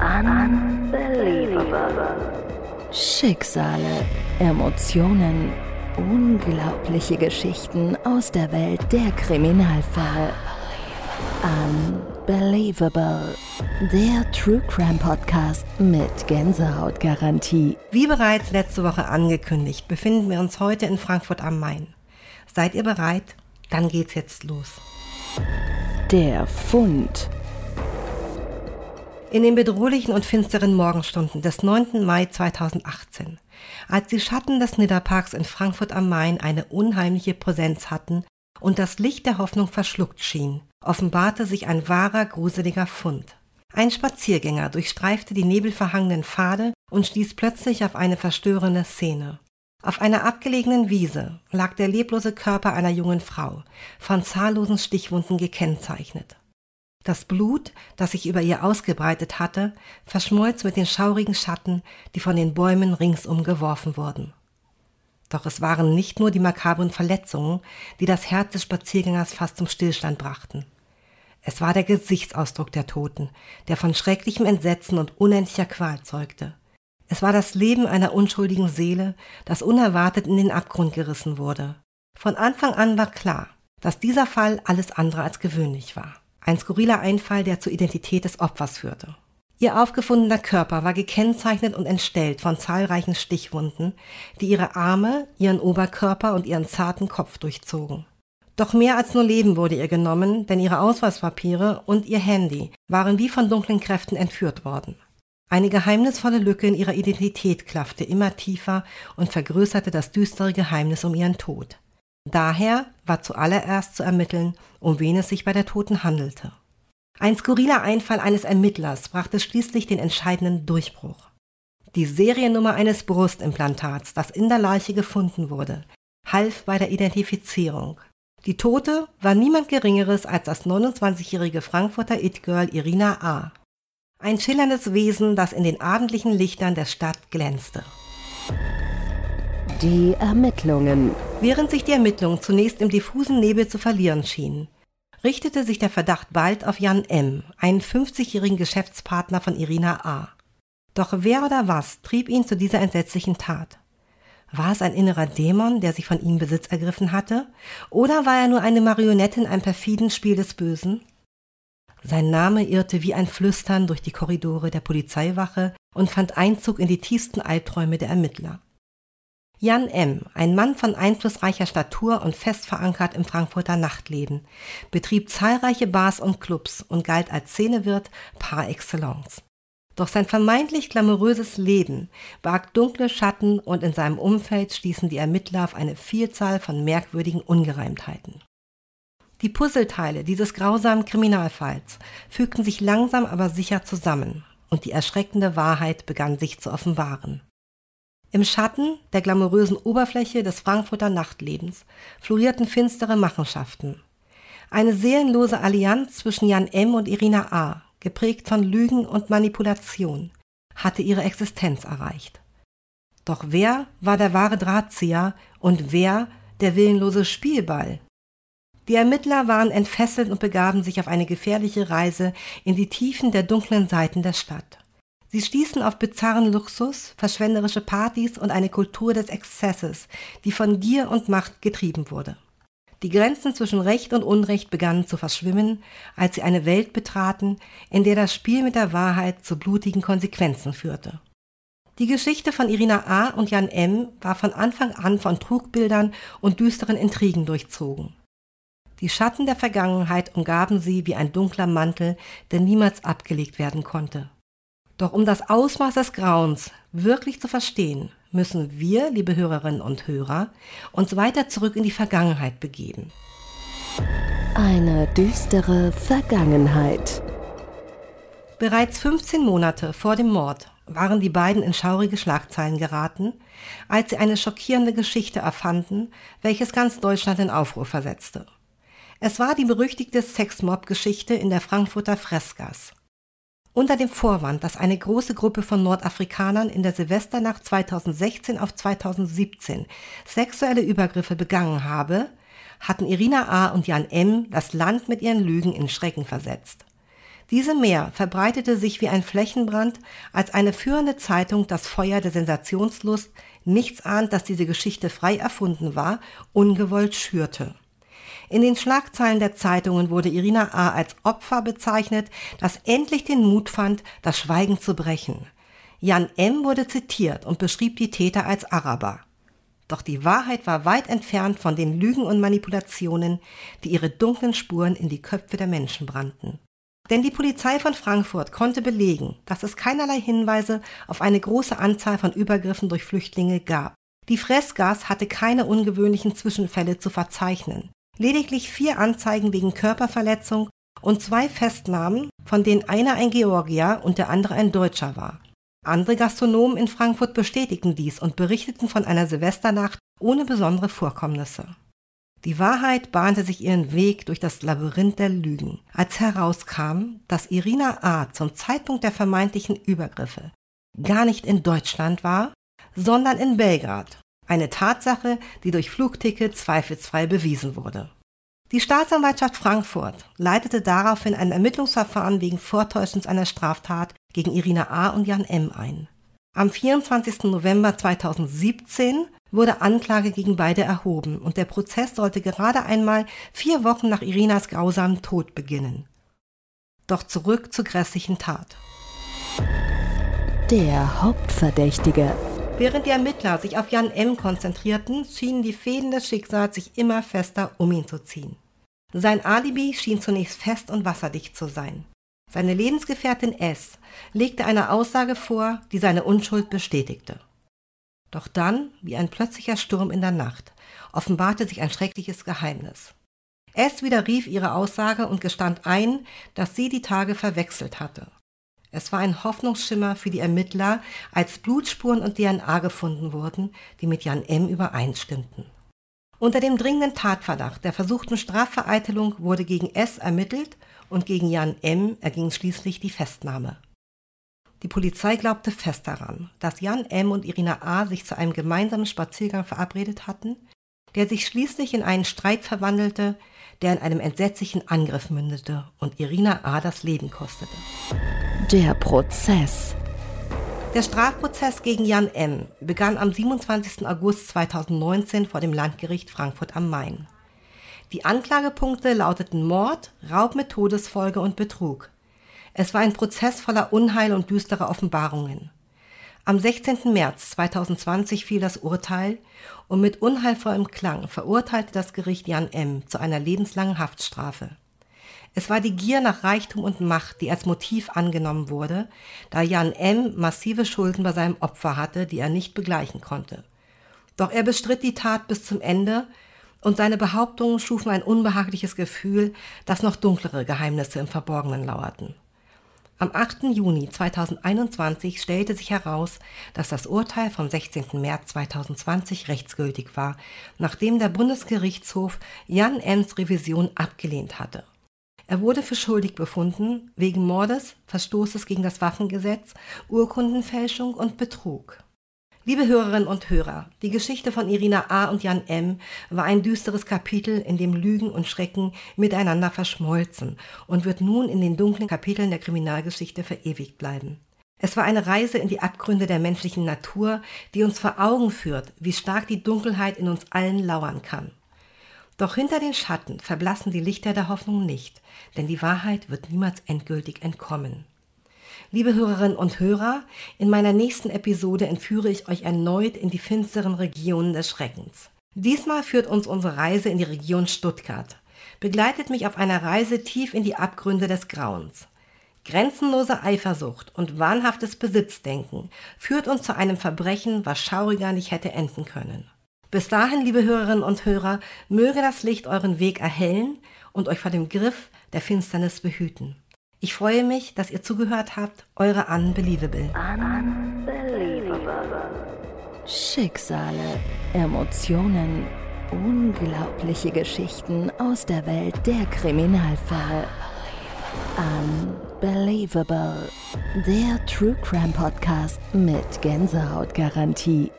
Unbelievable. Schicksale, Emotionen, unglaubliche Geschichten aus der Welt der Kriminalfälle. Unbelievable. Der True Crime Podcast mit Gänsehautgarantie. Wie bereits letzte Woche angekündigt, befinden wir uns heute in Frankfurt am Main. Seid ihr bereit? Dann geht's jetzt los. Der Fund. In den bedrohlichen und finsteren Morgenstunden des 9. Mai 2018, als die Schatten des Nidderparks in Frankfurt am Main eine unheimliche Präsenz hatten und das Licht der Hoffnung verschluckt schien, offenbarte sich ein wahrer, gruseliger Fund. Ein Spaziergänger durchstreifte die nebelverhangenen Pfade und stieß plötzlich auf eine verstörende Szene. Auf einer abgelegenen Wiese lag der leblose Körper einer jungen Frau, von zahllosen Stichwunden gekennzeichnet. Das Blut, das sich über ihr ausgebreitet hatte, verschmolz mit den schaurigen Schatten, die von den Bäumen ringsum geworfen wurden. Doch es waren nicht nur die makabren Verletzungen, die das Herz des Spaziergängers fast zum Stillstand brachten. Es war der Gesichtsausdruck der Toten, der von schrecklichem Entsetzen und unendlicher Qual zeugte. Es war das Leben einer unschuldigen Seele, das unerwartet in den Abgrund gerissen wurde. Von Anfang an war klar, dass dieser Fall alles andere als gewöhnlich war. Ein skurriler Einfall, der zur Identität des Opfers führte. Ihr aufgefundener Körper war gekennzeichnet und entstellt von zahlreichen Stichwunden, die ihre Arme, ihren Oberkörper und ihren zarten Kopf durchzogen. Doch mehr als nur Leben wurde ihr genommen, denn ihre Ausweispapiere und ihr Handy waren wie von dunklen Kräften entführt worden. Eine geheimnisvolle Lücke in ihrer Identität klaffte immer tiefer und vergrößerte das düstere Geheimnis um ihren Tod. Daher war zuallererst zu ermitteln, um wen es sich bei der Toten handelte. Ein skurriler Einfall eines Ermittlers brachte schließlich den entscheidenden Durchbruch. Die Seriennummer eines Brustimplantats, das in der Leiche gefunden wurde, half bei der Identifizierung. Die Tote war niemand Geringeres als das 29-jährige Frankfurter It-Girl Irina A. Ein schillerndes Wesen, das in den abendlichen Lichtern der Stadt glänzte. Die Ermittlungen. Während sich die Ermittlungen zunächst im diffusen Nebel zu verlieren schienen, richtete sich der Verdacht bald auf Jan M., einen 50-jährigen Geschäftspartner von Irina A. Doch wer oder was trieb ihn zu dieser entsetzlichen Tat? War es ein innerer Dämon, der sich von ihm Besitz ergriffen hatte? Oder war er nur eine Marionette in einem perfiden Spiel des Bösen? Sein Name irrte wie ein Flüstern durch die Korridore der Polizeiwache und fand Einzug in die tiefsten Albträume der Ermittler. Jan M., ein Mann von einflussreicher Statur und fest verankert im Frankfurter Nachtleben, betrieb zahlreiche Bars und Clubs und galt als Szenewirt par excellence. Doch sein vermeintlich glamouröses Leben barg dunkle Schatten und in seinem Umfeld stießen die Ermittler auf eine Vielzahl von merkwürdigen Ungereimtheiten. Die Puzzleteile dieses grausamen Kriminalfalls fügten sich langsam aber sicher zusammen und die erschreckende Wahrheit begann sich zu offenbaren. Im Schatten der glamourösen Oberfläche des Frankfurter Nachtlebens florierten finstere Machenschaften. Eine seelenlose Allianz zwischen Jan M. und Irina A., geprägt von Lügen und Manipulation, hatte ihre Existenz erreicht. Doch wer war der wahre Drahtzieher und wer der willenlose Spielball? Die Ermittler waren entfesselt und begaben sich auf eine gefährliche Reise in die Tiefen der dunklen Seiten der Stadt. Sie stießen auf bizarren Luxus, verschwenderische Partys und eine Kultur des Exzesses, die von Gier und Macht getrieben wurde. Die Grenzen zwischen Recht und Unrecht begannen zu verschwimmen, als sie eine Welt betraten, in der das Spiel mit der Wahrheit zu blutigen Konsequenzen führte. Die Geschichte von Irina A. und Jan M. war von Anfang an von Trugbildern und düsteren Intrigen durchzogen. Die Schatten der Vergangenheit umgaben sie wie ein dunkler Mantel, der niemals abgelegt werden konnte. Doch um das Ausmaß des Grauens wirklich zu verstehen, müssen wir, liebe Hörerinnen und Hörer, uns weiter zurück in die Vergangenheit begeben. Eine düstere Vergangenheit. Bereits 15 Monate vor dem Mord waren die beiden in schaurige Schlagzeilen geraten, als sie eine schockierende Geschichte erfanden, welches ganz Deutschland in Aufruhr versetzte. Es war die berüchtigte Sexmob-Geschichte in der Frankfurter Freskas. Unter dem Vorwand, dass eine große Gruppe von Nordafrikanern in der Silvesternacht 2016 auf 2017 sexuelle Übergriffe begangen habe, hatten Irina A. und Jan M. das Land mit ihren Lügen in Schrecken versetzt. Diese Mehr verbreitete sich wie ein Flächenbrand, als eine führende Zeitung das Feuer der Sensationslust, nichts ahnt, dass diese Geschichte frei erfunden war, ungewollt schürte. In den Schlagzeilen der Zeitungen wurde Irina A. als Opfer bezeichnet, das endlich den Mut fand, das Schweigen zu brechen. Jan M. wurde zitiert und beschrieb die Täter als Araber. Doch die Wahrheit war weit entfernt von den Lügen und Manipulationen, die ihre dunklen Spuren in die Köpfe der Menschen brannten. Denn die Polizei von Frankfurt konnte belegen, dass es keinerlei Hinweise auf eine große Anzahl von Übergriffen durch Flüchtlinge gab. Die Fressgas hatte keine ungewöhnlichen Zwischenfälle zu verzeichnen. Lediglich vier Anzeigen wegen Körperverletzung und zwei Festnahmen, von denen einer ein Georgier und der andere ein Deutscher war. Andere Gastronomen in Frankfurt bestätigten dies und berichteten von einer Silvesternacht ohne besondere Vorkommnisse. Die Wahrheit bahnte sich ihren Weg durch das Labyrinth der Lügen, als herauskam, dass Irina A. zum Zeitpunkt der vermeintlichen Übergriffe gar nicht in Deutschland war, sondern in Belgrad. Eine Tatsache, die durch Flugticket zweifelsfrei bewiesen wurde. Die Staatsanwaltschaft Frankfurt leitete daraufhin ein Ermittlungsverfahren wegen Vortäuschens einer Straftat gegen Irina A. und Jan M. ein. Am 24. November 2017 wurde Anklage gegen beide erhoben und der Prozess sollte gerade einmal vier Wochen nach Irinas grausamen Tod beginnen. Doch zurück zur grässlichen Tat. Der Hauptverdächtige. Während die Ermittler sich auf Jan M. konzentrierten, schienen die Fäden des Schicksals sich immer fester um ihn zu ziehen. Sein Alibi schien zunächst fest und wasserdicht zu sein. Seine Lebensgefährtin S. legte eine Aussage vor, die seine Unschuld bestätigte. Doch dann, wie ein plötzlicher Sturm in der Nacht, offenbarte sich ein schreckliches Geheimnis. S widerrief ihre Aussage und gestand ein, dass sie die Tage verwechselt hatte. Es war ein Hoffnungsschimmer für die Ermittler, als Blutspuren und DNA gefunden wurden, die mit Jan M. übereinstimmten. Unter dem dringenden Tatverdacht der versuchten Strafvereitelung wurde gegen S ermittelt und gegen Jan M. erging schließlich die Festnahme. Die Polizei glaubte fest daran, dass Jan M. und Irina A. sich zu einem gemeinsamen Spaziergang verabredet hatten, der sich schließlich in einen Streit verwandelte, der in einem entsetzlichen Angriff mündete und Irina A. das Leben kostete. Der Prozess. Der Strafprozess gegen Jan M. begann am 27. August 2019 vor dem Landgericht Frankfurt am Main. Die Anklagepunkte lauteten Mord, Raub mit Todesfolge und Betrug. Es war ein Prozess voller Unheil und düsterer Offenbarungen. Am 16. März 2020 fiel das Urteil und mit unheilvollem Klang verurteilte das Gericht Jan M. zu einer lebenslangen Haftstrafe. Es war die Gier nach Reichtum und Macht, die als Motiv angenommen wurde, da Jan M. massive Schulden bei seinem Opfer hatte, die er nicht begleichen konnte. Doch er bestritt die Tat bis zum Ende und seine Behauptungen schufen ein unbehagliches Gefühl, dass noch dunklere Geheimnisse im Verborgenen lauerten. Am 8. Juni 2021 stellte sich heraus, dass das Urteil vom 16. März 2020 rechtsgültig war, nachdem der Bundesgerichtshof Jan Ems Revision abgelehnt hatte. Er wurde für schuldig befunden wegen Mordes, Verstoßes gegen das Waffengesetz, Urkundenfälschung und Betrug. Liebe Hörerinnen und Hörer, die Geschichte von Irina A. und Jan M. war ein düsteres Kapitel, in dem Lügen und Schrecken miteinander verschmolzen und wird nun in den dunklen Kapiteln der Kriminalgeschichte verewigt bleiben. Es war eine Reise in die Abgründe der menschlichen Natur, die uns vor Augen führt, wie stark die Dunkelheit in uns allen lauern kann. Doch hinter den Schatten verblassen die Lichter der Hoffnung nicht, denn die Wahrheit wird niemals endgültig entkommen. Liebe Hörerinnen und Hörer, in meiner nächsten Episode entführe ich euch erneut in die finsteren Regionen des Schreckens. Diesmal führt uns unsere Reise in die Region Stuttgart. Begleitet mich auf einer Reise tief in die Abgründe des Grauens. Grenzenlose Eifersucht und wahnhaftes Besitzdenken führt uns zu einem Verbrechen, was schauriger nicht hätte enden können. Bis dahin, liebe Hörerinnen und Hörer, möge das Licht euren Weg erhellen und euch vor dem Griff der Finsternis behüten. Ich freue mich, dass ihr zugehört habt. Eure Unbelievable. Unbelievable. Schicksale, Emotionen, unglaubliche Geschichten aus der Welt der Kriminalfälle. Unbelievable. Der True Crime Podcast mit Gänsehautgarantie.